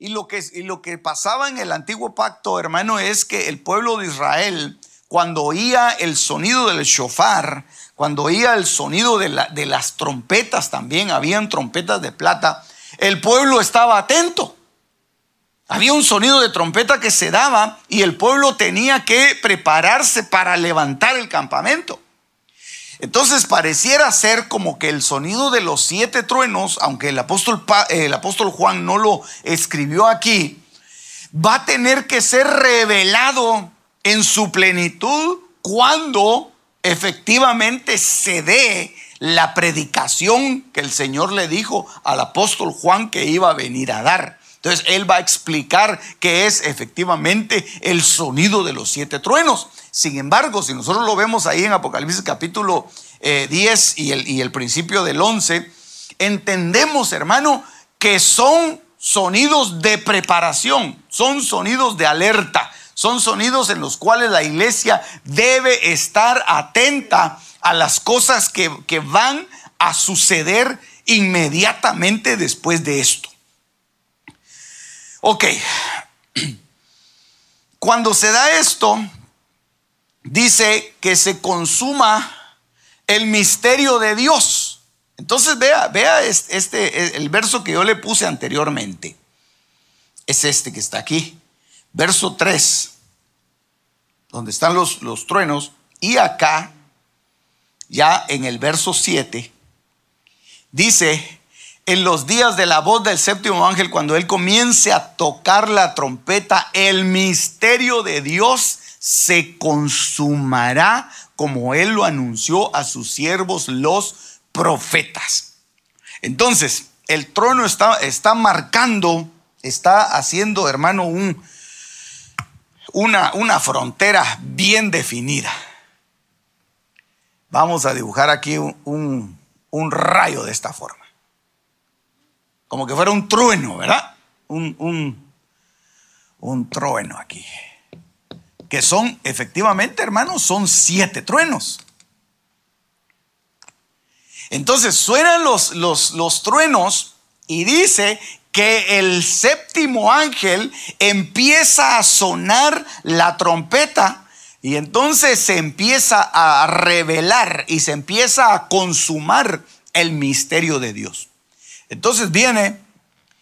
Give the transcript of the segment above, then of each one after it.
Y lo, que, y lo que pasaba en el antiguo pacto, hermano, es que el pueblo de Israel, cuando oía el sonido del shofar, cuando oía el sonido de, la, de las trompetas también, habían trompetas de plata, el pueblo estaba atento. Había un sonido de trompeta que se daba y el pueblo tenía que prepararse para levantar el campamento. Entonces pareciera ser como que el sonido de los siete truenos, aunque el apóstol, el apóstol Juan no lo escribió aquí, va a tener que ser revelado en su plenitud cuando efectivamente se dé la predicación que el Señor le dijo al apóstol Juan que iba a venir a dar. Entonces él va a explicar qué es efectivamente el sonido de los siete truenos. Sin embargo, si nosotros lo vemos ahí en Apocalipsis capítulo 10 eh, y, el, y el principio del 11, entendemos, hermano, que son sonidos de preparación, son sonidos de alerta, son sonidos en los cuales la iglesia debe estar atenta a las cosas que, que van a suceder inmediatamente después de esto. Ok, cuando se da esto, dice que se consuma el misterio de Dios. Entonces vea, vea este, el verso que yo le puse anteriormente. Es este que está aquí. Verso 3, donde están los, los truenos. Y acá, ya en el verso 7, dice, en los días de la voz del séptimo ángel, cuando él comience a tocar la trompeta, el misterio de Dios se consumará como él lo anunció a sus siervos los profetas. Entonces, el trono está, está marcando, está haciendo, hermano, un, una, una frontera bien definida. Vamos a dibujar aquí un, un, rayo de esta forma. Como que fuera un trueno, ¿verdad? Un, un, un trueno aquí que son, efectivamente, hermanos, son siete truenos. Entonces suenan los, los, los truenos y dice que el séptimo ángel empieza a sonar la trompeta y entonces se empieza a revelar y se empieza a consumar el misterio de Dios. Entonces viene,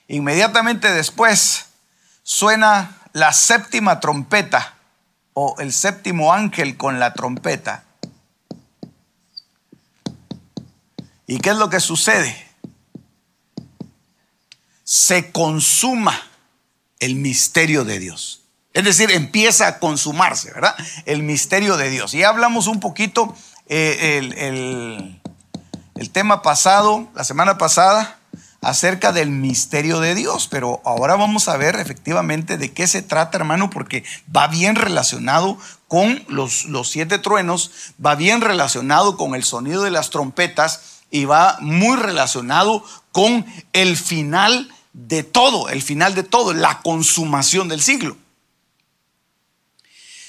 inmediatamente después, suena la séptima trompeta o el séptimo ángel con la trompeta. ¿Y qué es lo que sucede? Se consuma el misterio de Dios. Es decir, empieza a consumarse, ¿verdad? El misterio de Dios. Y hablamos un poquito eh, el, el tema pasado, la semana pasada, acerca del misterio de Dios, pero ahora vamos a ver efectivamente de qué se trata, hermano, porque va bien relacionado con los, los siete truenos, va bien relacionado con el sonido de las trompetas y va muy relacionado con el final de todo, el final de todo, la consumación del siglo.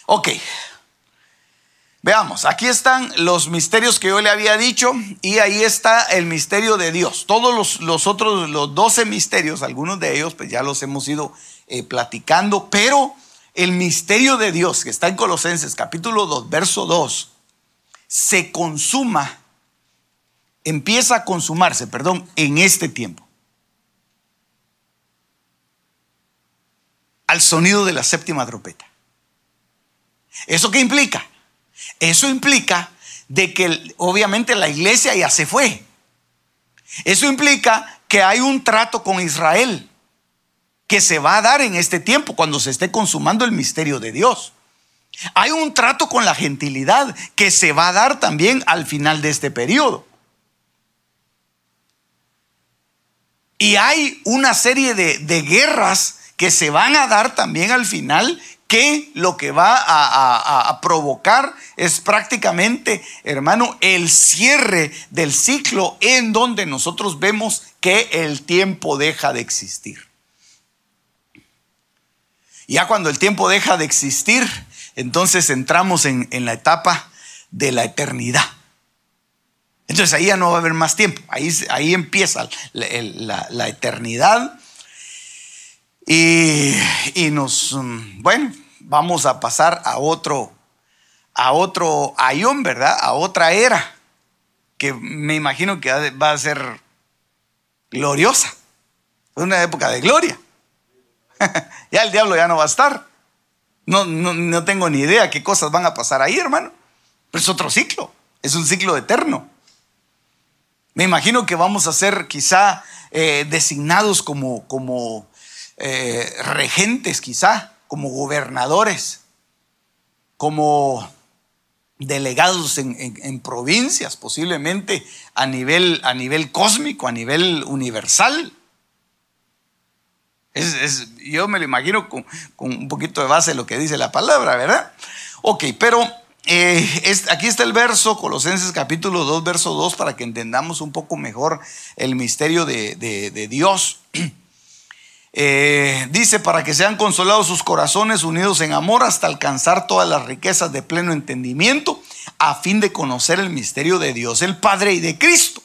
Ok, Veamos, aquí están los misterios que yo le había dicho y ahí está el misterio de Dios. Todos los, otros, los 12 misterios, algunos de ellos pues ya los hemos ido eh, platicando, pero el misterio de Dios que está en Colosenses capítulo 2, verso 2, se consuma, empieza a consumarse, perdón, en este tiempo. Al sonido de la séptima trompeta. ¿Eso qué implica? Eso implica de que obviamente la iglesia ya se fue. Eso implica que hay un trato con Israel que se va a dar en este tiempo cuando se esté consumando el misterio de Dios. Hay un trato con la gentilidad que se va a dar también al final de este periodo. Y hay una serie de, guerras que se van a dar también al final que lo que va a, provocar es prácticamente, hermano, el cierre del ciclo en donde nosotros vemos que el tiempo deja de existir. Ya cuando el tiempo deja de existir, entonces entramos en, la etapa de la eternidad. Entonces ahí ya no va a haber más tiempo, ahí, ahí empieza la, eternidad y, y, nos, mm, bueno, vamos a pasar a otro, a otro ayón, ¿verdad? A otra era, que me imagino que va a ser gloriosa, una época de gloria. ya el diablo ya no va a estar. No, no, tengo ni idea qué cosas van a pasar ahí, hermano. Pero es otro ciclo, es un ciclo eterno. Me imagino que vamos a ser quizá eh, designados como, como eh, regentes, quizá, como gobernadores, como delegados en, provincias, posiblemente a nivel, a nivel cósmico, a nivel universal yo me lo imagino con, un poquito de base de lo que dice la palabra, ¿verdad? Ok, pero eh, aquí está el verso, Colosenses capítulo 2, verso 2, para que entendamos un poco mejor el misterio de, Dios. Eh, dice, para que sean consolados sus corazones unidos en amor hasta alcanzar todas las riquezas de pleno entendimiento, a fin de conocer el misterio de Dios, el Padre y de Cristo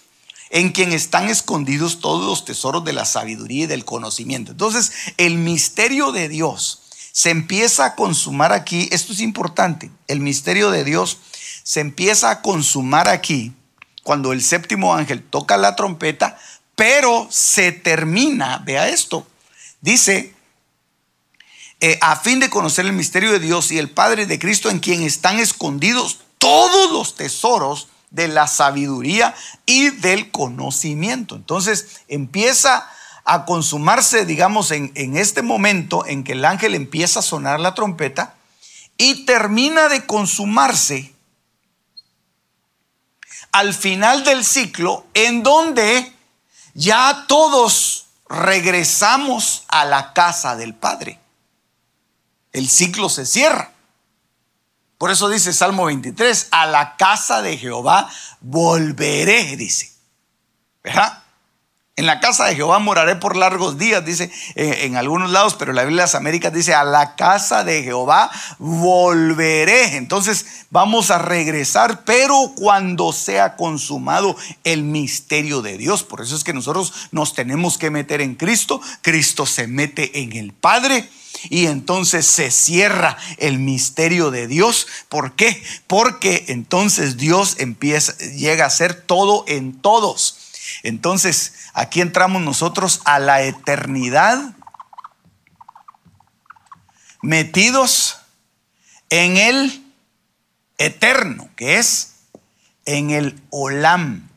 en quien están escondidos todos los tesoros de la sabiduría y del conocimiento. Entonces, el misterio de Dios se empieza a consumar aquí. Esto es importante. El misterio de Dios se empieza a consumar aquí cuando el séptimo ángel toca la trompeta, pero se termina, vea esto, dice, eh, a fin de conocer el misterio de Dios y el Padre de Cristo en quien están escondidos todos los tesoros de la sabiduría y del conocimiento. Entonces empieza a consumarse, digamos, en, este momento en que el ángel empieza a sonar la trompeta y termina de consumarse al final del ciclo en donde ya todos regresamos a la casa del Padre. El ciclo se cierra. Por eso dice Salmo 23, a la casa de Jehová volveré, dice. ¿Verdad? En la casa de Jehová moraré por largos días, dice eh, en algunos lados, pero la Biblia de las Américas dice, a la casa de Jehová volveré. Entonces vamos a regresar, pero cuando sea consumado el misterio de Dios. Por eso es que nosotros nos tenemos que meter en Cristo. Cristo se mete en el Padre y entonces se cierra el misterio de Dios. ¿Por qué? Porque entonces Dios empieza, llega a ser todo en todos. Entonces, aquí entramos nosotros a la eternidad, metidos en el eterno, que es en el Olam.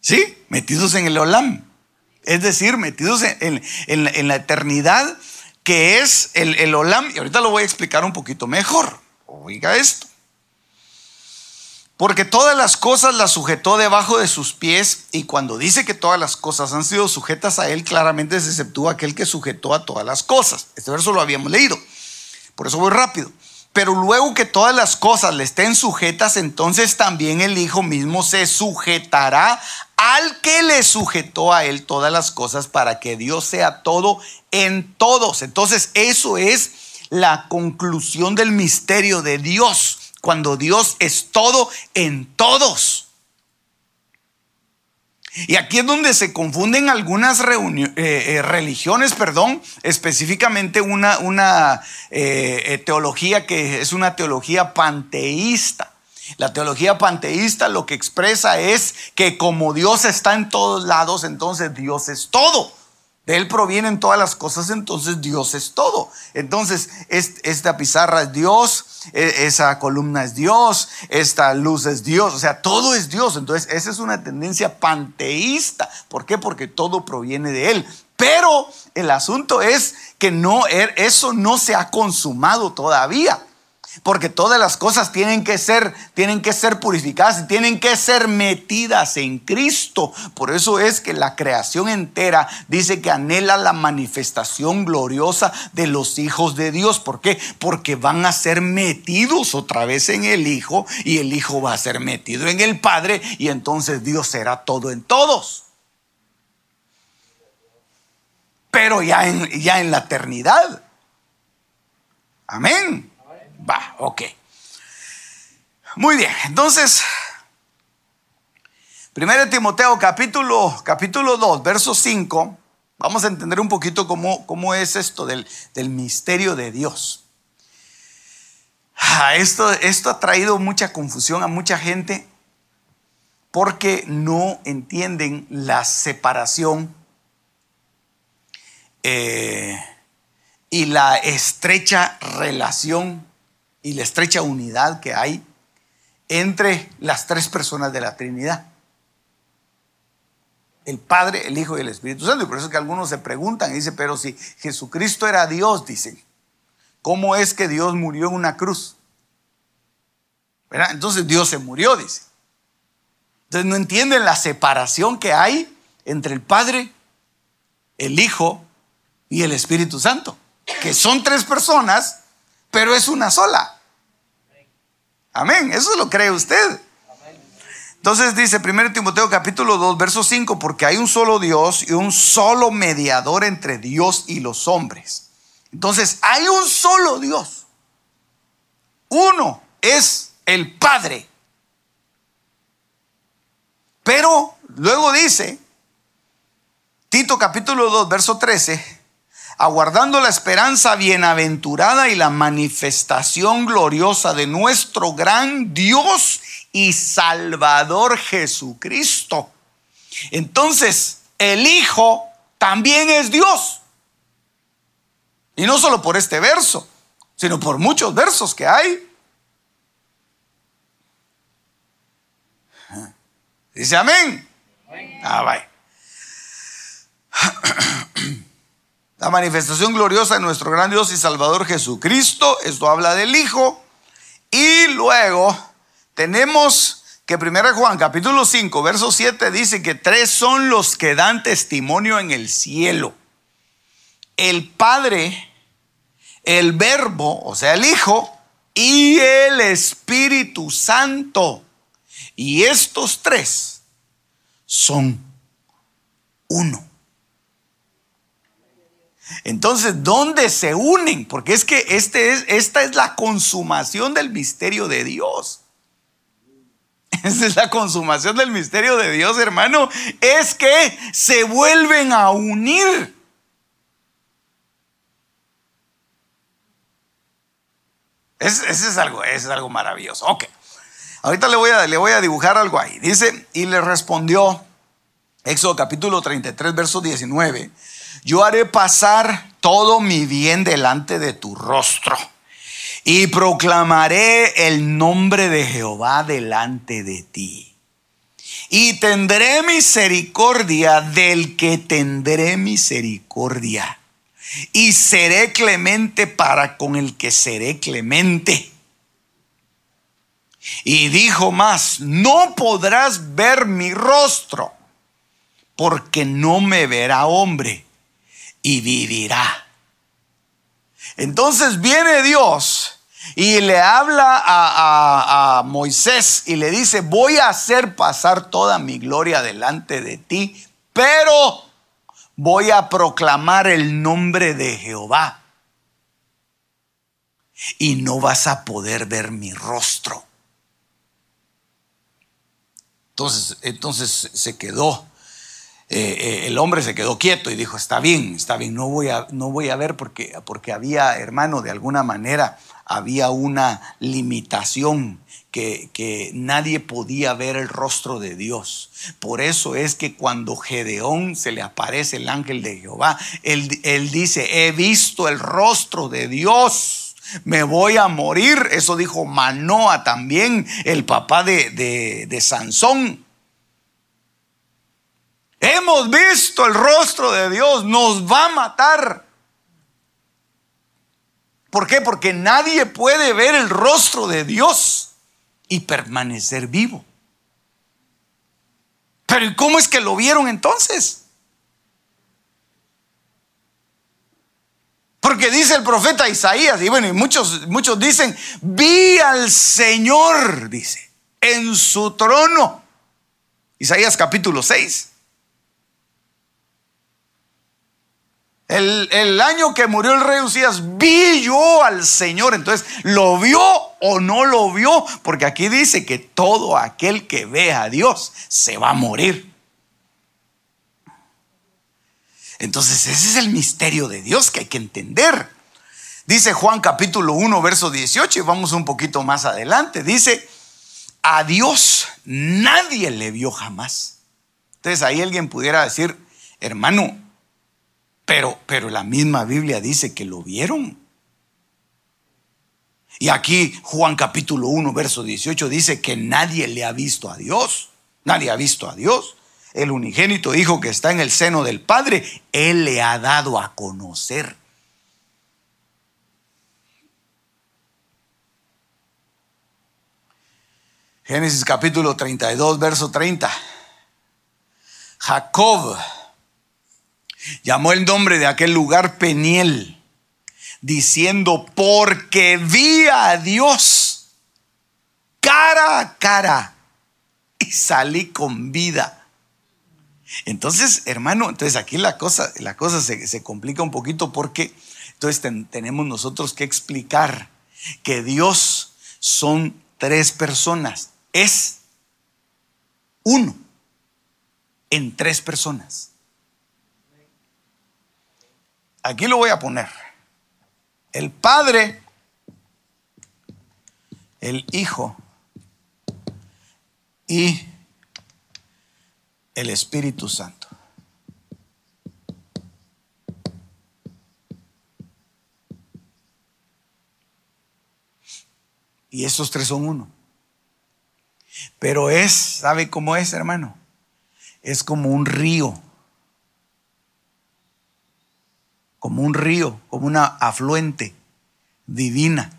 ¿Sí? Metidos en el Olam. Es decir, metidos en, la eternidad que es el, el, Olam. Y ahorita lo voy a explicar un poquito mejor. Oiga esto. Porque todas las cosas las sujetó debajo de sus pies. Y cuando dice que todas las cosas han sido sujetas a él, claramente se exceptúa aquel que sujetó a todas las cosas. Este verso lo habíamos leído. Por eso voy rápido. Pero luego que todas las cosas le estén sujetas, entonces también el Hijo mismo se sujetará al que le sujetó a él todas las cosas para que Dios sea todo en todos. Entonces eso es la conclusión del misterio de Dios, cuando Dios es todo en todos. Y aquí es donde se confunden algunas eh, eh, religiones, perdón, específicamente una, una eh, teología que es una teología panteísta. La teología panteísta lo que expresa es que como Dios está en todos lados, entonces Dios es todo. De Él provienen todas las cosas, entonces Dios es todo. Entonces, esta pizarra es Dios, e, esa columna es Dios, esta luz es Dios, o sea, todo es Dios. Entonces, esa es una tendencia panteísta. ¿Por qué? Porque todo proviene de Él. Pero el asunto es que no, er, eso no se ha consumado todavía. Porque todas las cosas tienen que ser, tienen que ser purificadas tienen que ser metidas en Cristo. Por eso es que la creación entera dice que anhela la manifestación gloriosa de los hijos de Dios. ¿Por qué? Porque van a ser metidos otra vez en el Hijo y el Hijo va a ser metido en el Padre y entonces Dios será todo en todos. Pero ya en, ya en la eternidad. Amén. Va, ok. Muy bien, entonces, 1 Timoteo capítulo, capítulo 2, verso 5, vamos a entender un poquito cómo, cómo es esto del, misterio de Dios. Ah, esto, esto ha traído mucha confusión a mucha gente porque no entienden la separación eh, y la estrecha relación y la estrecha unidad que hay entre las tres personas de la Trinidad. El Padre, el Hijo y el Espíritu Santo. Y por eso es que algunos se preguntan y dicen, pero si Jesucristo era Dios, dicen, ¿cómo es que Dios murió en una cruz? Entonces Dios se murió, dice. Entonces no entienden la separación que hay entre el Padre, el Hijo y el Espíritu Santo, que son tres personas pero es una sola. Amén, eso lo cree usted. Entonces dice 1 Timoteo capítulo 2, verso 5, porque hay un solo Dios y un solo mediador entre Dios y los hombres. Entonces hay un solo Dios. Uno es el Padre. Pero luego dice, Tito capítulo 2, verso 13, aguardando la esperanza bienaventurada y la manifestación gloriosa de nuestro gran Dios y Salvador Jesucristo. Entonces, el Hijo también es Dios. Y no solo por este verso, sino por muchos versos que hay. Dice amén. Ah, bye. La manifestación gloriosa de nuestro gran Dios y Salvador Jesucristo, esto habla del Hijo. Y luego tenemos que 1 Juan capítulo 5, verso 7 dice que tres son los que dan testimonio en el cielo. El Padre, el Verbo, o sea, el Hijo, y el Espíritu Santo. Y estos tres son uno. Entonces, ¿dónde se unen? Porque es que este es, esta es la consumación del misterio de Dios. Esa es la consumación del misterio de Dios, hermano. Es que se vuelven a unir. Ese es, algo, es algo maravilloso. Ok. Ahorita le voy, a, le voy a dibujar algo ahí. Dice, y le respondió, Éxodo capítulo 33, verso 19 yo haré pasar todo mi bien delante de tu rostro y proclamaré el nombre de Jehová delante de ti. Y tendré misericordia del que tendré misericordia. Y seré clemente para con el que seré clemente. Y dijo más, no podrás ver mi rostro, porque no me verá hombre y vivirá. Entonces viene Dios y le habla a, Moisés y le dice, voy a hacer pasar toda mi gloria delante de ti, pero voy a proclamar el nombre de Jehová. Y no vas a poder ver mi rostro. Entonces, entonces se quedó eh, eh, el hombre se quedó quieto y dijo, está bien, está bien, no voy a, no voy a ver porque, porque había, hermano, de alguna manera había una limitación que, que, nadie podía ver el rostro de Dios. Por eso es que cuando Gedeón se le aparece el ángel de Jehová, él, él dice, he visto el rostro de Dios me voy a morir. Eso dijo Manoa también, el papá de, de, de Sansón. Hemos visto el rostro de Dios, nos va a matar. ¿Por qué? Porque nadie puede ver el rostro de Dios y permanecer vivo. Pero ¿y cómo es que lo vieron entonces? Porque dice el profeta Isaías, y bueno, y muchos, muchos dicen, vi al Señor, dice, en su trono. Isaías capítulo 6. El, año que murió el rey Usías, vi yo al Señor. Entonces, ¿lo vio o no lo vio? Porque aquí dice que todo aquel que ve a Dios se va a morir. Entonces, ese es el misterio de Dios que hay que entender. Dice Juan capítulo 1, verso 18, y vamos un poquito más adelante. Dice, a Dios nadie le vio jamás. Entonces ahí alguien pudiera decir, hermano, pero, pero la misma Biblia dice que lo vieron. Y aquí Juan capítulo 1, verso 18 dice que nadie le ha visto a Dios. Nadie ha visto a Dios. El unigénito Hijo que está en el seno del Padre, Él le ha dado a conocer. Génesis capítulo 32, verso 30. Jacob Llamó el nombre de aquel lugar Peniel, diciendo, porque vi a Dios cara a cara y salí con vida. Entonces, hermano, entonces aquí la cosa, la cosa se, complica un poquito porque entonces tenemos nosotros que explicar que Dios son tres personas. Es uno en tres personas. Aquí lo voy a poner. El Padre, el Hijo y el Espíritu Santo. Y estos tres son uno. Pero es, ¿sabe cómo es, hermano? Es como un río como un río, como una afluente divina.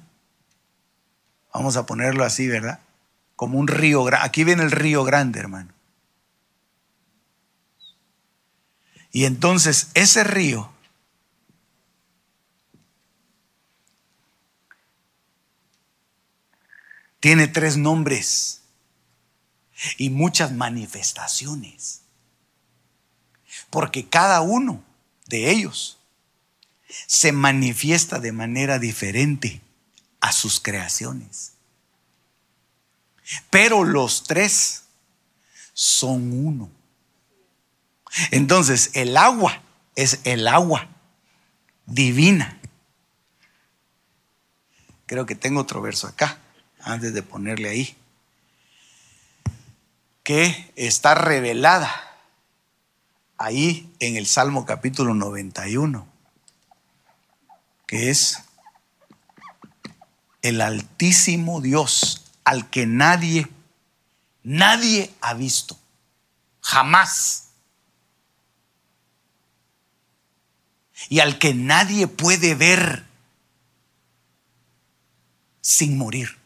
Vamos a ponerlo así, ¿verdad? Como un río. Aquí viene el río grande, hermano. Y entonces ese río tiene tres nombres y muchas manifestaciones. Porque cada uno de ellos se manifiesta de manera diferente a sus creaciones. Pero los tres son uno. Entonces, el agua es el agua divina. Creo que tengo otro verso acá, antes de ponerle ahí, que está revelada ahí en el Salmo capítulo 91 que es el altísimo Dios al que nadie, nadie ha visto, jamás. Y al que nadie puede ver sin morir.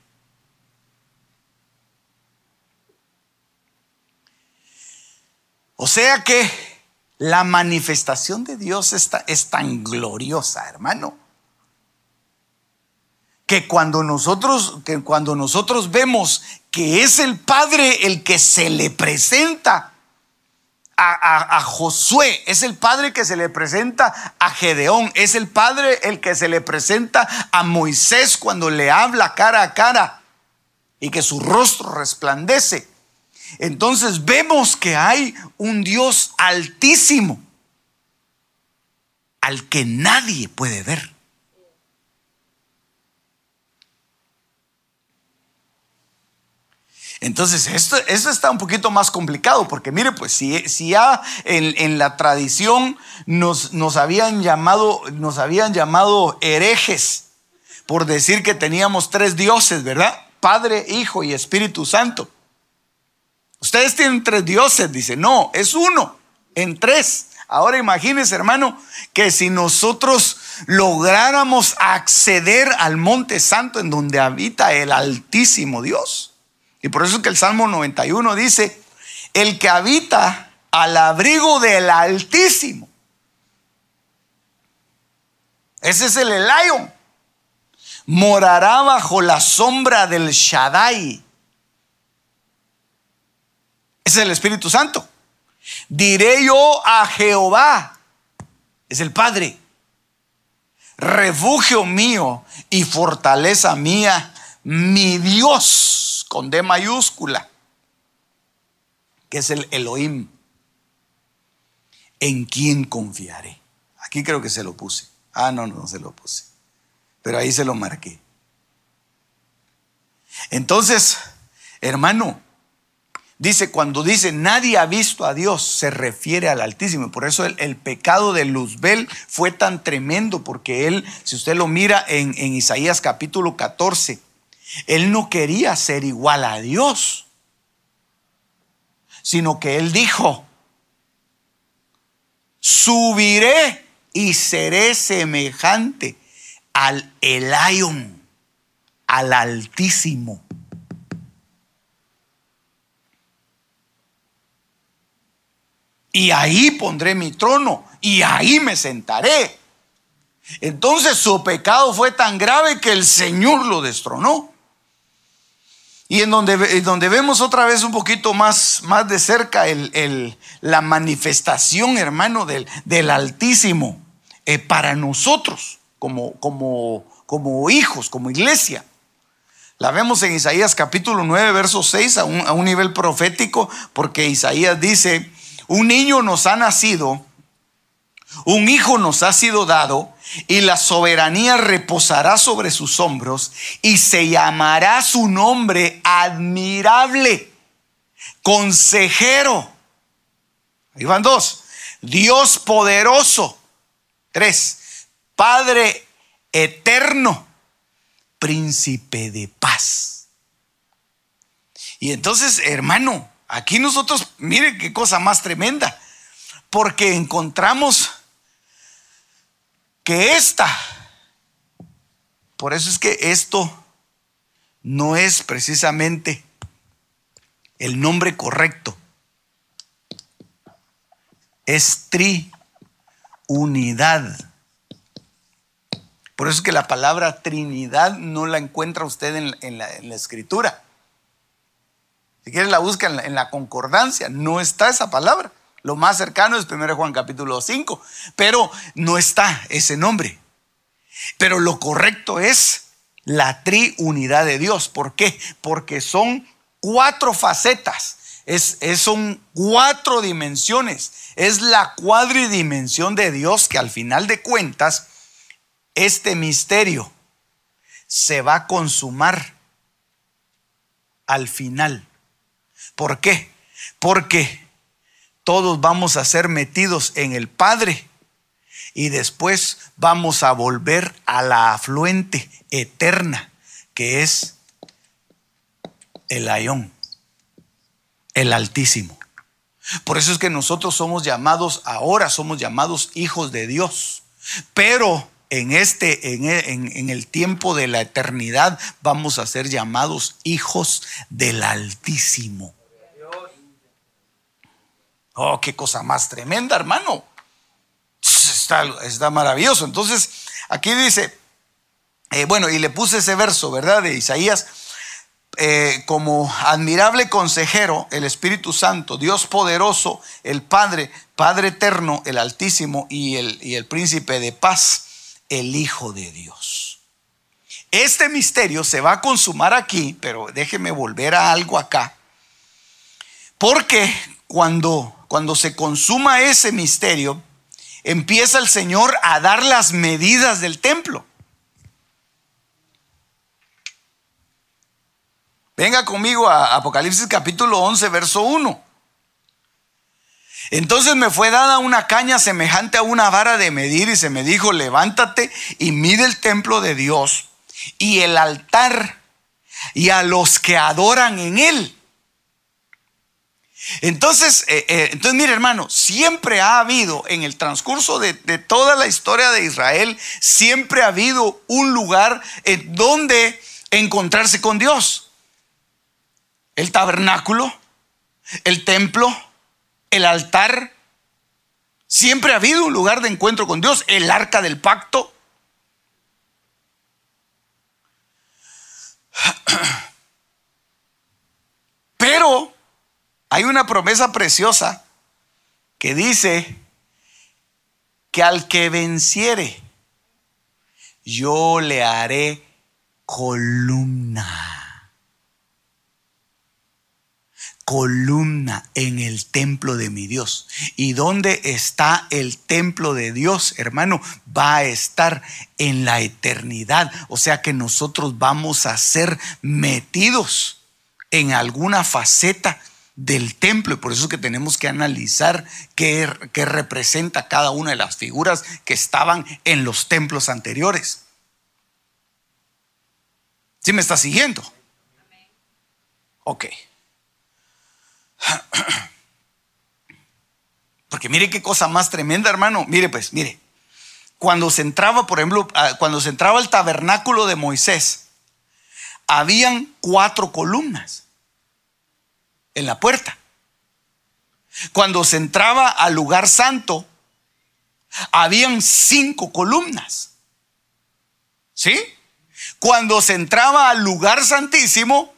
O sea que la manifestación de Dios está, es tan gloriosa, hermano que cuando nosotros, que cuando nosotros vemos que es el Padre el que se le presenta a, a, Josué, es el Padre que se le presenta a Gedeón, es el Padre el que se le presenta a Moisés cuando le habla cara a cara y que su rostro resplandece. Entonces vemos que hay un Dios altísimo al que nadie puede ver. Entonces, esto, está un poquito más complicado, porque mire, pues si, si ya en, la tradición nos, nos, habían llamado, nos habían llamado herejes por decir que teníamos tres dioses, ¿verdad? Padre, Hijo y Espíritu Santo. Ustedes tienen tres dioses, dice, no, es uno. en tres. Ahora imagínense, hermano, que si nosotros lográramos acceder al monte santo en donde habita el altísimo Dios. Y por eso es que el Salmo 91 dice, el que habita al abrigo del altísimo. Ese es el Elion. Morará bajo la sombra del Shaddai. Ese es el Espíritu Santo. Diré yo a Jehová, es el Padre, refugio mío y fortaleza mía, mi Dios, con D mayúscula, que es el Elohim, en quien confiaré. Aquí creo que se lo puse. Ah, no, no, se lo puse. Pero ahí se lo marqué. Entonces, hermano, Dice, cuando dice nadie ha visto a Dios, se refiere al Altísimo. Por eso el, pecado de Luzbel fue tan tremendo, porque él, si usted lo mira en, en Isaías capítulo 14, él no quería ser igual a Dios, sino que él dijo, subiré y seré semejante al Elion, al Altísimo. y ahí pondré mi trono y ahí me sentaré. Entonces su pecado fue tan grave que el Señor lo destronó. Y en donde, donde vemos otra vez un poquito más, más de cerca el, la manifestación, hermano, del, del Altísimo eh, para nosotros como, como, como hijos, como iglesia. La vemos en Isaías capítulo 9, verso 6, a un, a un nivel profético, porque Isaías dice, un niño nos ha nacido, un hijo nos ha sido dado, y la soberanía reposará sobre sus hombros, y se llamará su nombre admirable, consejero. Ahí van dos. Dios poderoso. Tres. Padre eterno, príncipe de paz. Y entonces, hermano, Aquí nosotros, mire qué cosa más tremenda, porque encontramos que esta, por eso es que esto no es precisamente el nombre correcto, es triunidad. Por eso es que la palabra Trinidad no la encuentra usted en, la, escritura. Si quieres la busca en la, concordancia, no está esa palabra. Lo más cercano es 1 Juan capítulo 5, pero no está ese nombre. Pero lo correcto es la triunidad de Dios. ¿Por qué? Porque son cuatro facetas, es, son cuatro dimensiones. Es la cuadridimensión de Dios que al final de cuentas, este misterio se va a consumar al final. ¿Por qué? Porque todos vamos a ser metidos en el Padre y después vamos a volver a la afluente eterna que es el Ayón, el Altísimo. Por eso es que nosotros somos llamados, ahora somos llamados hijos de Dios. Pero en este, en, en, el tiempo de la eternidad, vamos a ser llamados hijos del Altísimo. Oh, qué cosa más tremenda, hermano. Está, maravilloso. Entonces, aquí dice, eh, bueno, y le puse ese verso, ¿verdad? De Isaías, eh, como admirable consejero, el Espíritu Santo, Dios poderoso, el Padre, Padre eterno, el Altísimo y el, y el Príncipe de paz, el Hijo de Dios. Este misterio se va a consumar aquí, pero déjeme volver a algo acá. Porque cuando cuando se consuma ese misterio, empieza el Señor a dar las medidas del templo. Venga conmigo a Apocalipsis capítulo 11, verso 1. Entonces me fue dada una caña semejante a una vara de medir y se me dijo, levántate y mide el templo de Dios y el altar y a los que adoran en él Entonces, eh, eh, entonces, mire hermano, siempre ha habido en el transcurso de, de, toda la historia de Israel, siempre ha habido un lugar en donde encontrarse con Dios. El tabernáculo, el templo, el altar. Siempre ha habido un lugar de encuentro con Dios, el arca del pacto. Pero hay una promesa preciosa que dice que al que venciere, yo le haré columna. Columna en el templo de mi Dios. ¿Y dónde está el templo de Dios, hermano? Va a estar en la eternidad. O sea que nosotros vamos a ser metidos en alguna faceta del templo y por eso es que tenemos que analizar qué, qué, representa cada una de las figuras que estaban en los templos anteriores. ¿Sí me está siguiendo? Ok. Porque mire qué cosa más tremenda, hermano. Mire pues, mire. Cuando se entraba, por ejemplo, cuando se entraba al tabernáculo de Moisés, habían cuatro columnas en la puerta. Cuando se entraba al lugar santo, habían cinco columnas. ¿Sí? Cuando se entraba al lugar santísimo,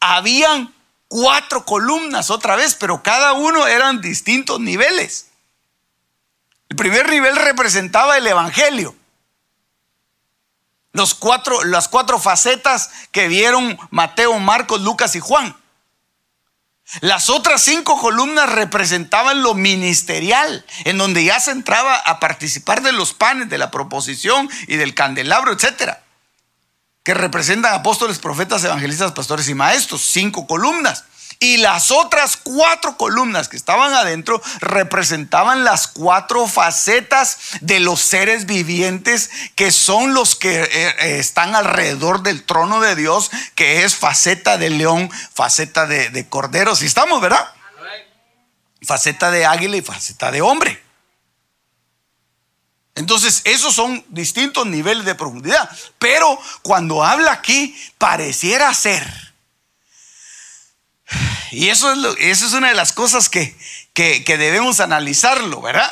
habían cuatro columnas otra vez, pero cada uno eran distintos niveles. El primer nivel representaba el Evangelio. Los cuatro, las cuatro facetas que vieron Mateo, Marcos, Lucas y Juan. Las otras cinco columnas representaban lo ministerial, en donde ya se entraba a participar de los panes, de la proposición y del candelabro, etcétera, que representan apóstoles, profetas, evangelistas, pastores y maestros, cinco columnas. Y las otras cuatro columnas que estaban adentro representaban las cuatro facetas de los seres vivientes que son los que eh, eh, están alrededor del trono de Dios, que es faceta de león, faceta de, cordero. Si estamos, ¿verdad? Faceta de águila y faceta de hombre. Entonces, esos son distintos niveles de profundidad. Pero cuando habla aquí, pareciera ser y eso es, es una de las cosas que, debemos analizarlo, ¿verdad?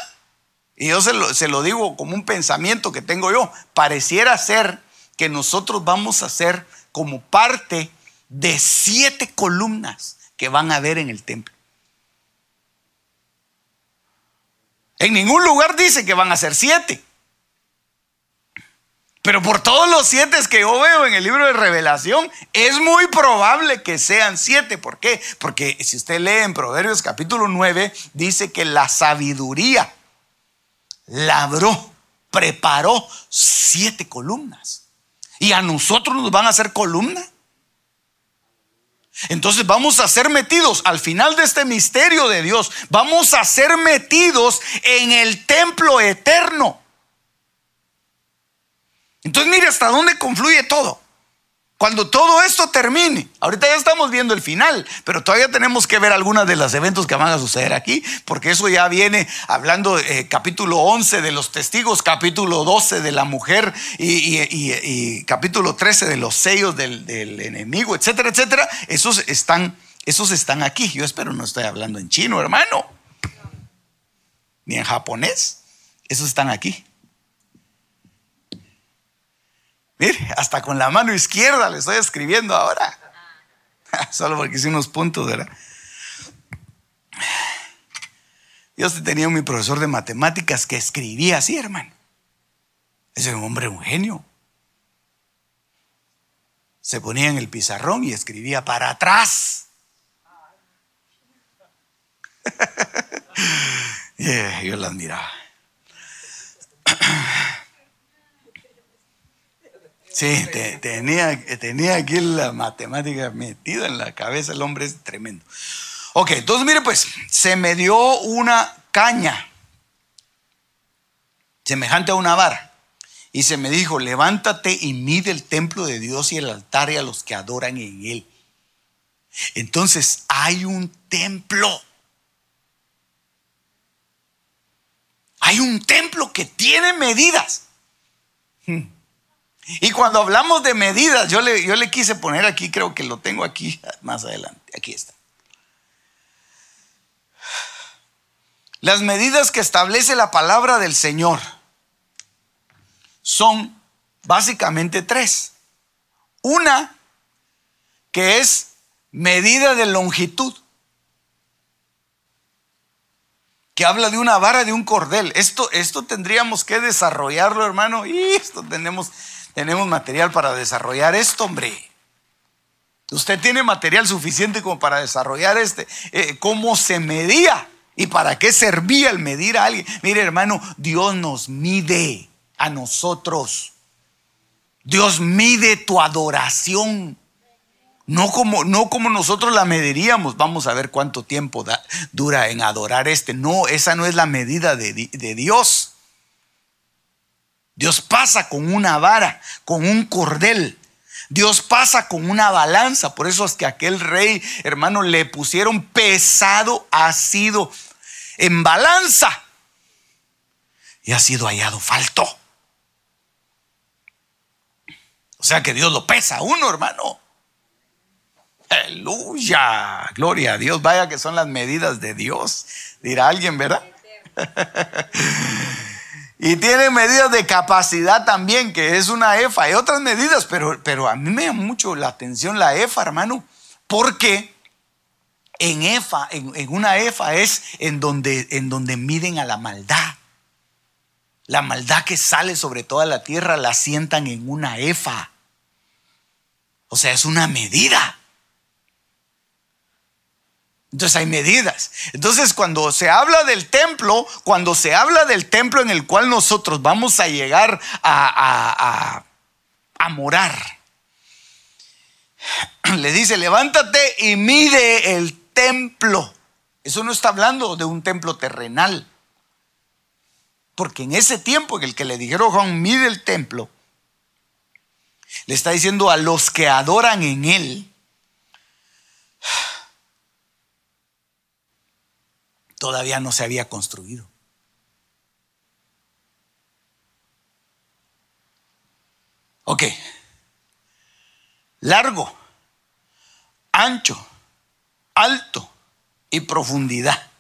Y yo se lo, se lo digo como un pensamiento que tengo yo. Pareciera ser que nosotros vamos a ser como parte de siete columnas que van a haber en el templo. En ningún lugar dice que van a ser siete. Pero por todos los siete que yo veo en el libro de revelación, es muy probable que sean siete. ¿Por qué? Porque si usted lee en Proverbios capítulo 9, dice que la sabiduría labró, preparó siete columnas. Y a nosotros nos van a hacer columna. Entonces vamos a ser metidos al final de este misterio de Dios. Vamos a ser metidos en el templo eterno. Entonces mire hasta dónde confluye todo. Cuando todo esto termine, ahorita ya estamos viendo el final, pero todavía tenemos que ver algunos de los eventos que van a suceder aquí, porque eso ya viene hablando eh, capítulo 11 de los testigos, capítulo 12 de la mujer y, capítulo 13 de los sellos del, del, enemigo, etcétera, etcétera. Esos están, esos están aquí. Yo espero no estoy hablando en chino, hermano, ni en japonés. Esos están aquí. Mire, hasta con la mano izquierda le estoy escribiendo ahora. Solo porque hice unos puntos, ¿verdad? Yo tenía mi profesor de matemáticas que escribía así, hermano. Ese un hombre, un genio. Se ponía en el pizarrón y escribía para atrás. yo la admiraba. Sí, tenía, tenía aquí la matemática metida en la cabeza, el hombre es tremendo. Ok, entonces mire pues, se me dio una caña semejante a una vara y se me dijo, levántate y mide el templo de Dios y el altar y a los que adoran en él. Entonces hay un templo. Hay un templo que tiene medidas. Hmm. Y cuando hablamos de medidas, yo le, yo le quise poner aquí, creo que lo tengo aquí más adelante. Aquí está. Las medidas que establece la palabra del Señor son básicamente tres. Una que es medida de longitud, que habla de una vara de un cordel. Esto, esto tendríamos que desarrollarlo, hermano, y esto tenemos, tenemos material para desarrollar esto, hombre. Usted tiene material suficiente como para desarrollar este, eh, cómo se medía y para qué servía el medir a alguien. Mire, hermano, Dios nos mide a nosotros. Dios mide tu adoración. No como, no como nosotros la mediríamos. Vamos a ver cuánto tiempo dura en adorar este. No, esa no es la medida de, de Dios. Dios pasa con una vara, con un cordel. Dios pasa con una balanza. Por eso es que aquel rey, hermano, le pusieron pesado, ha sido en balanza y ha sido hallado falto. O sea que Dios lo pesa a uno, hermano. Aleluya, gloria a Dios. Vaya que son las medidas de Dios, dirá alguien, ¿verdad? y tiene medidas de capacidad también, que es una EFA. Hay otras medidas, pero, pero a mí me llama mucho la atención la EFA, hermano, porque en EFA, en, una EFA es en donde, en donde miden a la maldad. La maldad que sale sobre toda la tierra la sientan en una EFA. O sea, es una medida. Entonces hay medidas. Entonces cuando se habla del templo, cuando se habla del templo en el cual nosotros vamos a llegar a, a morar, le dice, levántate y mide el templo. Eso no está hablando de un templo terrenal. Porque en ese tiempo en el que le dijeron Juan, mide el templo, le está diciendo a los que adoran en él, todavía no se había construido. Ok. Largo, ancho, alto y profundidad.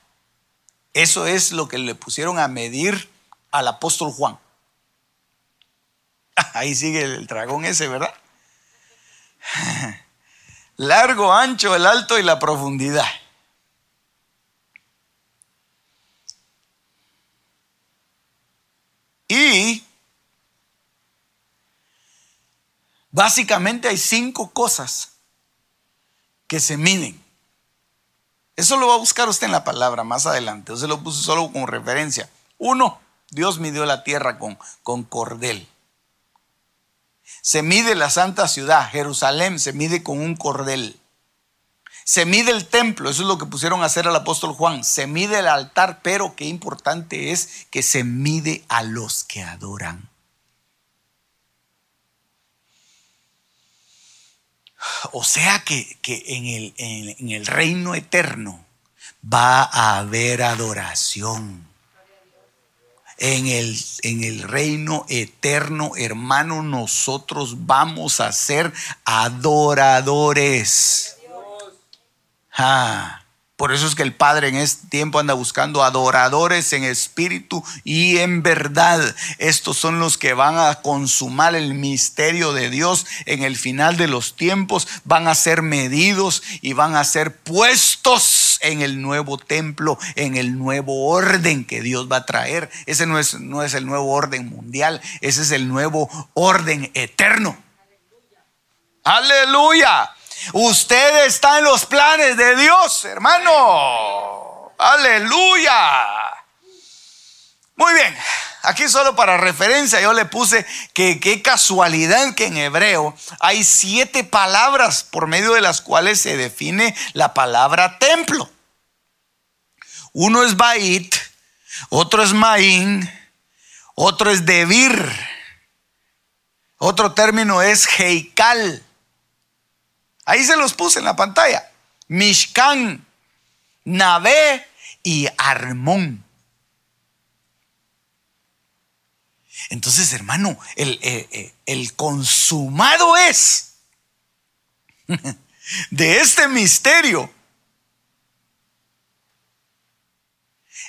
Eso es lo que le pusieron a medir al apóstol Juan. Ahí sigue el dragón ese, ¿verdad? Largo, ancho, el alto y la profundidad. Y básicamente hay cinco cosas que se miden. Eso lo va a buscar usted en la palabra más adelante. Yo se lo puse solo como referencia. Uno, Dios midió la tierra con, con cordel. Se mide la santa ciudad, Jerusalén, se mide con un cordel. Se mide el templo, eso es lo que pusieron a hacer al apóstol Juan. Se mide el altar, pero qué importante es que se mide a los que adoran. O sea que, en, el, en el reino eterno va a haber adoración en el, en el reino eterno, hermano, nosotros vamos a ser adoradores. Ah, por eso es que el Padre en este tiempo anda buscando adoradores en espíritu y en verdad. Estos son los que van a consumar el misterio de Dios en el final de los tiempos. Van a ser medidos y van a ser puestos en el nuevo templo, en el nuevo orden que Dios va a traer. Ese no es, no es el nuevo orden mundial, ese es el nuevo orden eterno. Aleluya. Usted está en los planes de Dios, hermano. Aleluya. Muy bien. Aquí solo para referencia yo le puse que qué casualidad que en hebreo hay siete palabras por medio de las cuales se define la palabra templo. Uno es Bait, otro es Maín, otro es Debir, otro término es Heikal Ahí se los puse en la pantalla. Mishkan, Nabé y Armón. Entonces, hermano, el, eh, eh, el consumado es de este misterio.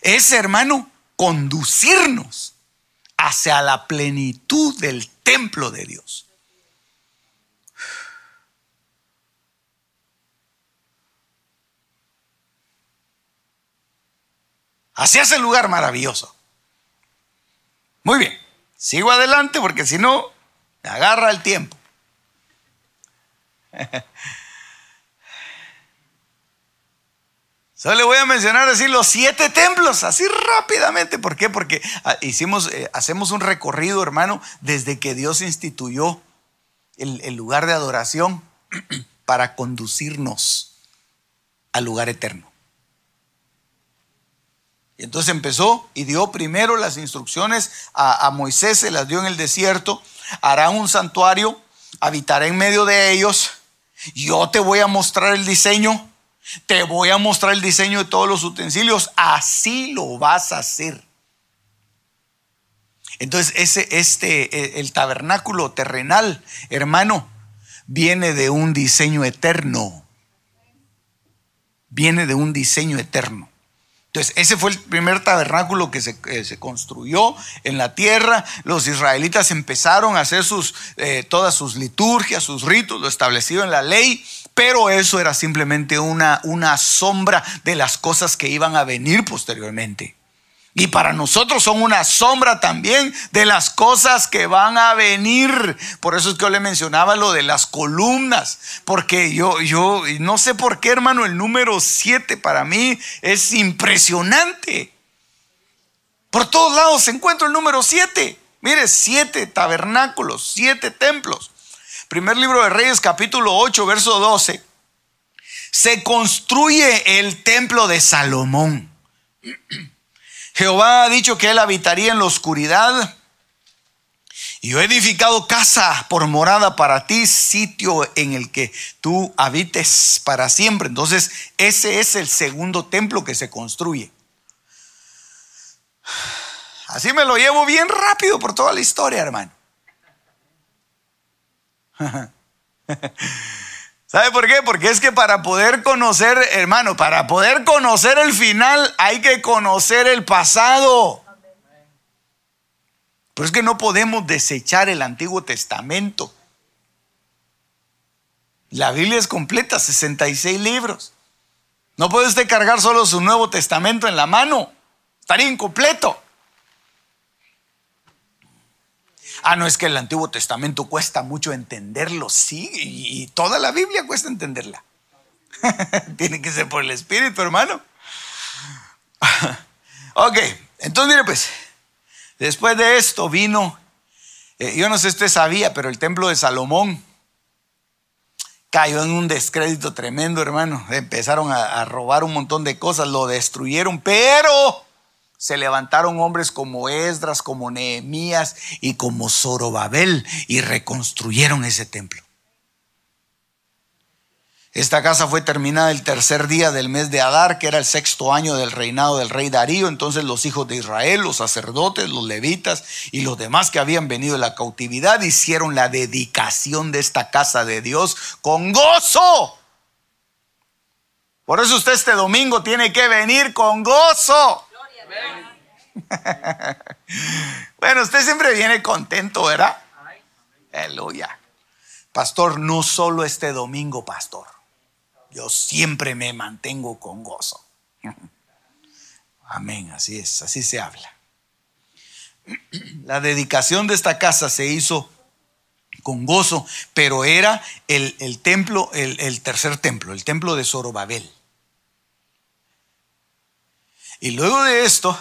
Es, hermano, conducirnos hacia la plenitud del templo de Dios. Hacia ese lugar maravilloso. Muy bien, sigo adelante porque si no, agarra el tiempo. Solo le voy a mencionar así los siete templos, así rápidamente. ¿Por qué? Porque ah, hicimos, eh, hacemos un recorrido, hermano, desde que Dios instituyó el lugar de adoración para conducirnos al lugar eterno. Y entonces empezó y dio primero las instrucciones a, Moisés, se las dio en el desierto. Hará un santuario, habitará en medio de ellos. Yo te voy a mostrar el diseño te voy a mostrar el diseño de todos los utensilios. Así lo vas a hacer. Entonces, ese, este, e, el tabernáculo terrenal, hermano, viene de un diseño eterno. Viene de un diseño eterno. Entonces, ese fue el primer tabernáculo que se, se, construyó en la tierra. Los israelitas empezaron a hacer sus, eh, todas sus liturgias, sus ritos, lo establecido en la ley. Pero eso era simplemente una, una sombra de las cosas que iban a venir posteriormente. Y para nosotros son una sombra también de las cosas que van a venir. Por eso es que yo le mencionaba lo de las columnas. Porque yo, yo no sé por qué, hermano, el número 7 para mí es impresionante. Por todos lados se encuentra el número 7. Mire, siete tabernáculos, siete templos. Primer libro de Reyes, capítulo 8, verso 12. Se construye el templo de Salomón. Jehová ha dicho que él habitaría en la oscuridad. Y yo he edificado casa por morada para ti, sitio en el que tú habites para siempre. Entonces, ese es el segundo templo que se construye. Así me lo llevo bien rápido por toda la historia, hermano. ¿Sabe por qué? Porque es que para poder conocer, hermano, para poder conocer el final hay que conocer el pasado. Pero es que no podemos desechar el Antiguo Testamento. La Biblia es completa, 66 libros. No puede usted cargar solo su Nuevo Testamento en la mano. Estaría incompleto. Ah, no es que el Antiguo Testamento cuesta mucho entenderlo, sí, y, toda la Biblia cuesta entenderla. Tiene que ser por el Espíritu, hermano. ok, entonces mire pues, después de esto vino, eh, yo no sé si usted sabía, pero el templo de Salomón cayó en un descrédito tremendo, hermano. Empezaron a robar un montón de cosas, lo destruyeron, pero se levantaron hombres como Esdras, como Nehemías y como Zorobabel y reconstruyeron ese templo. Esta casa fue terminada el tercer día del mes de Adar, que era el sexto año del reinado del rey Darío. Entonces los hijos de Israel, los sacerdotes, los levitas y los demás que habían venido de la cautividad hicieron la dedicación de esta casa de Dios con gozo. Por eso usted este domingo tiene que venir con gozo. bueno, usted siempre viene contento, ¿verdad? Aleluya. Pastor, no solo este domingo, pastor. Yo siempre me mantengo con gozo. Amén, así es, así se habla. La dedicación de esta casa se hizo con gozo, pero era el, templo, el, el tercer templo, el templo de Zorobabel. Y luego de esto,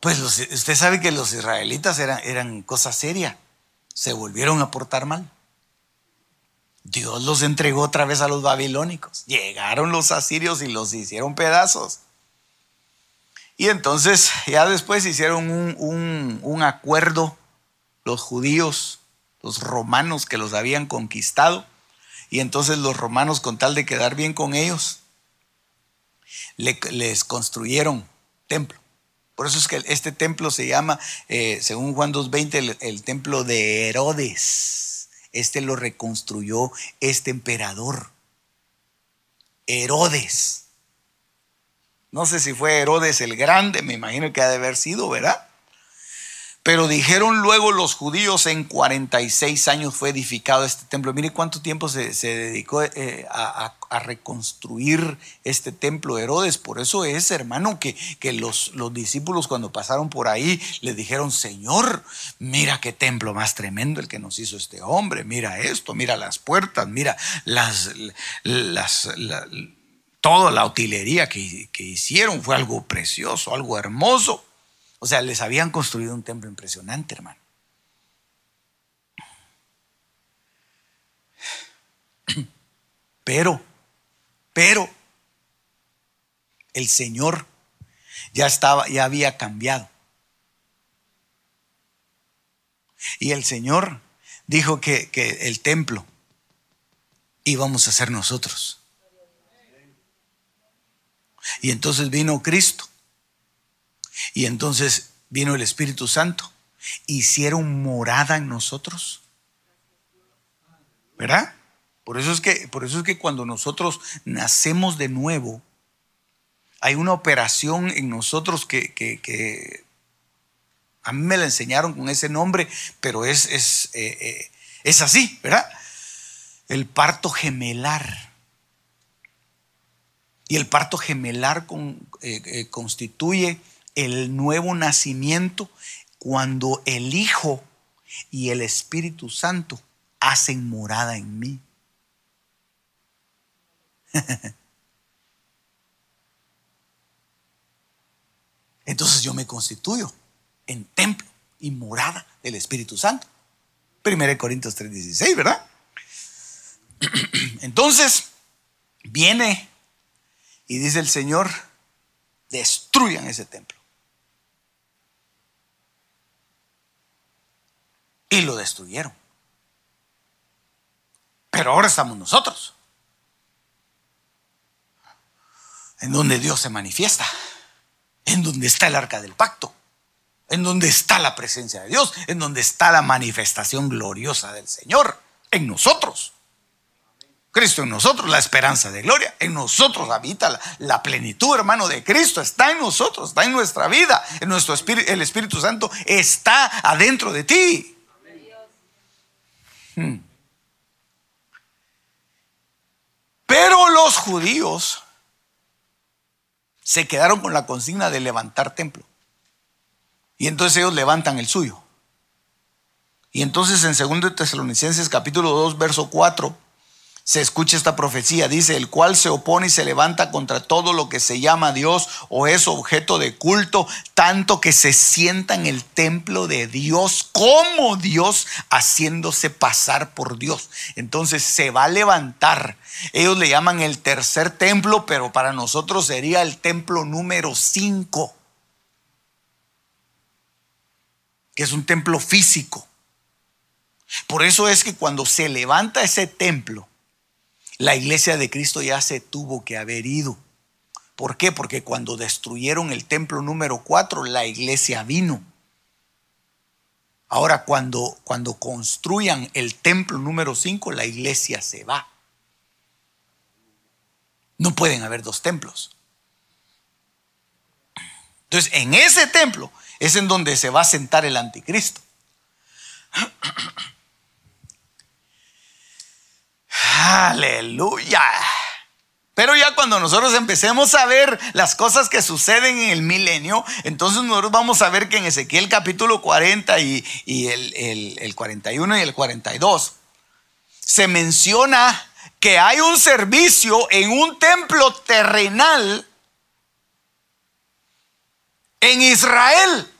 pues usted sabe que los israelitas eran, cosa seria. Se volvieron a portar mal. Dios los entregó otra vez a los babilónicos. Llegaron los asirios y los hicieron pedazos. Y entonces ya después hicieron un acuerdo los judíos, los romanos que los habían conquistado. Y entonces los romanos con tal de quedar bien con ellos, les construyeron templo. Por eso es que este templo se llama, eh, según Juan 2.20, el, templo de Herodes. Este lo reconstruyó este emperador. Herodes. No sé si fue Herodes el Grande, me imagino que ha de haber sido, ¿verdad? Pero dijeron luego los judíos, en 46 años fue edificado este templo. Mire cuánto tiempo se, dedicó eh, a, reconstruir este templo de Herodes. Por eso es, hermano, que, que los, los, discípulos cuando pasaron por ahí le dijeron, Señor, mira qué templo más tremendo el que nos hizo este hombre. Mira esto, mira las puertas, mira las... las toda la utilería que, que hicieron fue algo precioso, algo hermoso. O sea, les habían construido un templo impresionante, hermano. Pero, pero, el Señor ya estaba, ya había cambiado. Y el Señor dijo que, que el templo íbamos a ser nosotros. Y entonces vino Cristo y entonces vino el Espíritu Santo. Hicieron morada en nosotros. ¿Verdad? Por eso es que, por eso es que cuando nosotros nacemos de nuevo, hay una operación en nosotros que, a mí me la enseñaron con ese nombre, pero es, es, eh, eh, es así, ¿verdad? El parto gemelar. Y el parto gemelar eh, constituye el nuevo nacimiento cuando el Hijo y el Espíritu Santo hacen morada en mí. Entonces yo me constituyo en templo y morada del Espíritu Santo. 1 Corintios 3:16, ¿verdad? Entonces viene y dice el Señor, destruyan ese templo. Y lo destruyeron. Pero ahora estamos nosotros, en donde Dios se manifiesta, en donde está el arca del pacto, en donde está la presencia de Dios, en donde está la manifestación gloriosa del Señor, en nosotros. Cristo en nosotros, la esperanza de gloria. En nosotros habita la, plenitud, hermano, de Cristo. Está en nosotros, está en nuestra vida. En nuestro espíritu, el Espíritu Santo está adentro de ti. Pero los judíos se quedaron con la consigna de levantar templo. Y entonces ellos levantan el suyo. Y entonces en 2 Tesalonicenses capítulo 2, verso 4, se escucha esta profecía. Dice, el cual se opone y se levanta contra todo lo que se llama Dios o es objeto de culto, tanto que se sienta en el templo de Dios como Dios, haciéndose pasar por Dios. Entonces se va a levantar. Ellos le llaman el tercer templo, pero para nosotros sería el templo número 5, que es un templo físico. Por eso es que cuando se levanta ese templo, la iglesia de Cristo ya se tuvo que haber ido. ¿Por qué? Porque cuando destruyeron el templo número 4, la iglesia vino. Ahora, cuando, cuando construyan el templo número 5, la iglesia se va. No pueden haber dos templos. Entonces, en ese templo es en donde se va a sentar el anticristo. Aleluya. Pero ya cuando nosotros empecemos a ver las cosas que suceden en el milenio, entonces nosotros vamos a ver que en Ezequiel capítulo 40 y, el, el 41 y el 42 se menciona que hay un servicio en un templo terrenal en Israel.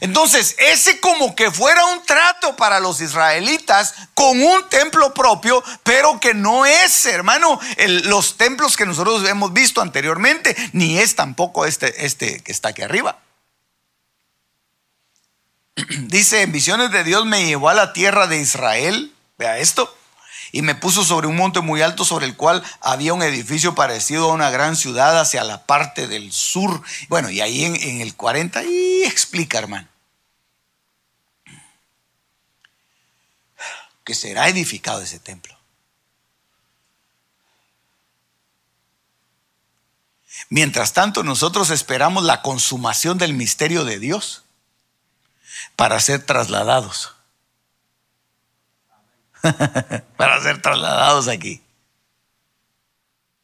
Entonces, ese como que fuera un trato para los israelitas con un templo propio, pero que no es, hermano, los templos que nosotros hemos visto anteriormente, ni es tampoco este, este que está aquí arriba. Dice, en visiones de Dios me llevó a la tierra de Israel, vea esto, Y me puso sobre un monte muy alto sobre el cual había un edificio parecido a una gran ciudad hacia la parte del sur. Bueno, y ahí en, el 40, y explica, hermano. Que será edificado ese templo. Mientras tanto, nosotros esperamos la consumación del misterio de Dios para ser trasladados. para ser trasladados aquí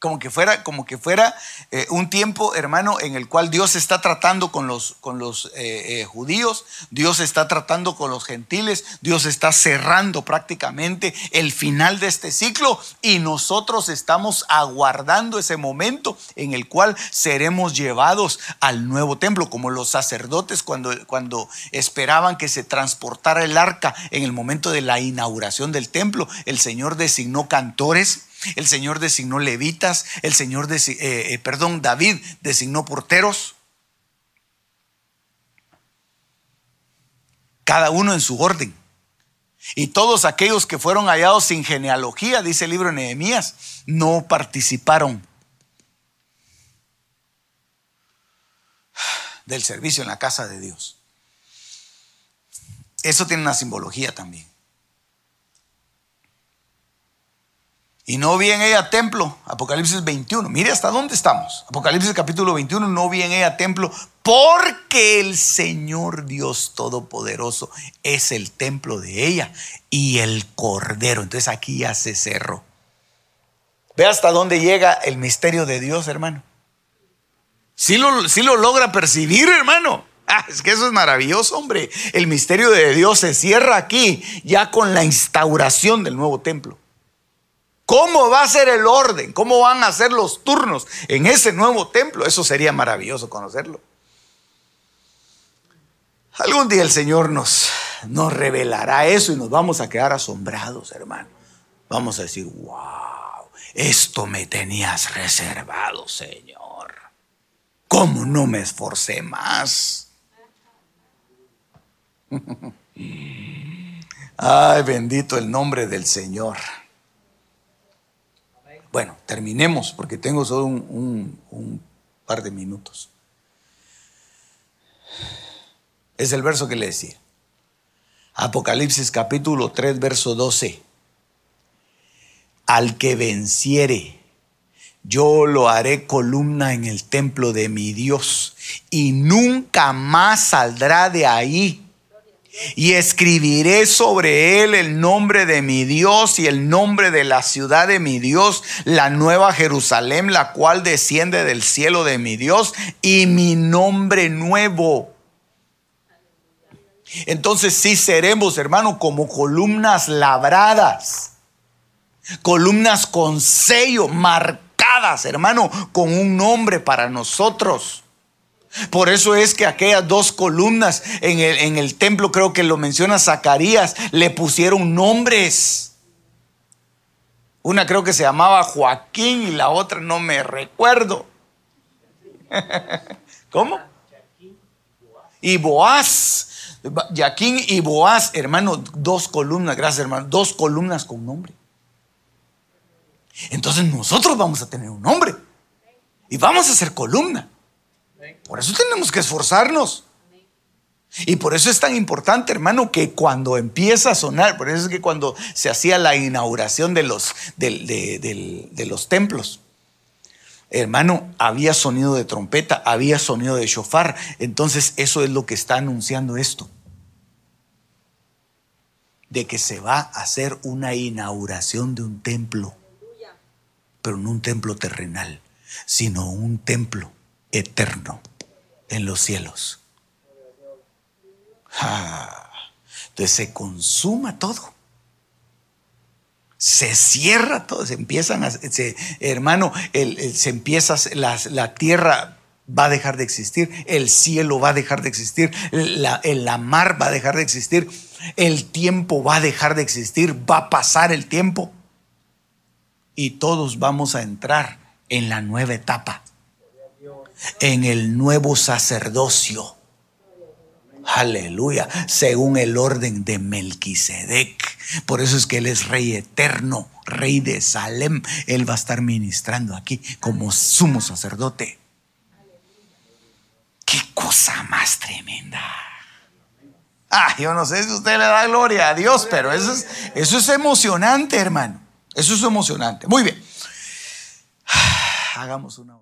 como que fuera, como que fuera eh, un tiempo, hermano, en el cual Dios está tratando con los, con los eh, eh, judíos, Dios está tratando con los gentiles, Dios está cerrando prácticamente el final de este ciclo y nosotros estamos aguardando ese momento en el cual seremos llevados al nuevo templo, como los sacerdotes cuando, cuando esperaban que se transportara el arca en el momento de la inauguración del templo, el Señor designó cantores el Señor designó levitas, el Señor, eh, eh, perdón, David designó porteros. Cada uno en su orden. Y todos aquellos que fueron hallados sin genealogía, dice el libro de Nehemías, no participaron del servicio en la casa de Dios. Eso tiene una simbología también. Y no vi en ella templo. Apocalipsis 21. Mire hasta dónde estamos. Apocalipsis capítulo 21. No vi en ella templo porque el Señor Dios Todopoderoso es el templo de ella y el Cordero. Entonces aquí ya se cerró. Ve hasta dónde llega el misterio de Dios, hermano. Si lo, lo logra percibir, hermano. Ah, es que eso es maravilloso, hombre. El misterio de Dios se cierra aquí, ya con la instauración del nuevo templo. ¿Cómo va a ser el orden? ¿Cómo van a ser los turnos en ese nuevo templo? Eso sería maravilloso conocerlo. Algún día el Señor nos, nos revelará eso y nos vamos a quedar asombrados, hermano. Vamos a decir, wow, esto me tenías reservado, Señor. ¿Cómo no me esforcé más? Ay, bendito el nombre del Señor. Bueno, terminemos porque tengo solo un, par de minutos. Es el verso que le decía. Apocalipsis capítulo 3, verso 12. Al que venciere, yo lo haré columna en el templo de mi Dios y nunca más saldrá de ahí y escribiré sobre él el nombre de mi Dios y el nombre de la ciudad de mi Dios, la nueva Jerusalén, la cual desciende del cielo de mi Dios, y mi nombre nuevo. Entonces sí seremos, hermano, como columnas labradas, columnas con sello, marcadas, hermano, con un nombre para nosotros. Por eso es que aquellas dos columnas en el, en el templo, creo que lo menciona Zacarías, le pusieron nombres. Una creo que se llamaba Joaquín y la otra no me recuerdo. ¿Cómo? Y Boaz. Jaquín y Boaz, hermano, dos columnas, gracias hermano, dos columnas con nombre. Entonces nosotros vamos a tener un nombre y vamos a ser columna. Por eso tenemos que esforzarnos. Y por eso es tan importante, hermano, que cuando empieza a sonar, por eso es que cuando se hacía la inauguración de los, de, los templos, hermano, había sonido de trompeta, había sonido de shofar. Entonces eso es lo que está anunciando esto. De que se va a hacer una inauguración de un templo, pero no un templo terrenal, sino un templo eterno en los cielos. entonces se consuma todo. Se cierra todo, se empiezan a, hermano, se empieza, la, la, tierra va a dejar de existir, el cielo va a dejar de existir, la, la mar va a dejar de existir, el tiempo va a dejar de existir, va a pasar el tiempo y todos vamos a entrar en la nueva etapa en el nuevo sacerdocio. Aleluya, según el orden de Melquisedec. Por eso es que Él es Rey eterno, Rey de Salem. Él va a estar ministrando aquí como sumo sacerdote. Qué cosa más tremenda. Ah, yo no sé si usted le da gloria a Dios, pero eso es, eso es emocionante, hermano. Eso es emocionante. Muy bien. Hagamos una.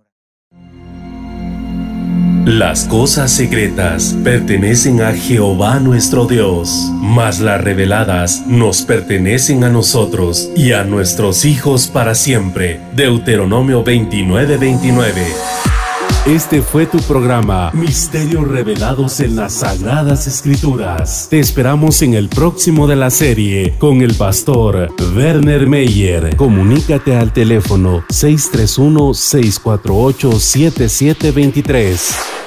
Las cosas secretas pertenecen a Jehová nuestro Dios, mas las reveladas nos pertenecen a nosotros y a nuestros hijos para siempre. Deuteronomio 29:29. Este fue tu programa Misterios Revelados en las Sagradas Escrituras. Te esperamos en el próximo de la serie con el pastor Werner Meyer. Comunícate al teléfono 631-648-7723.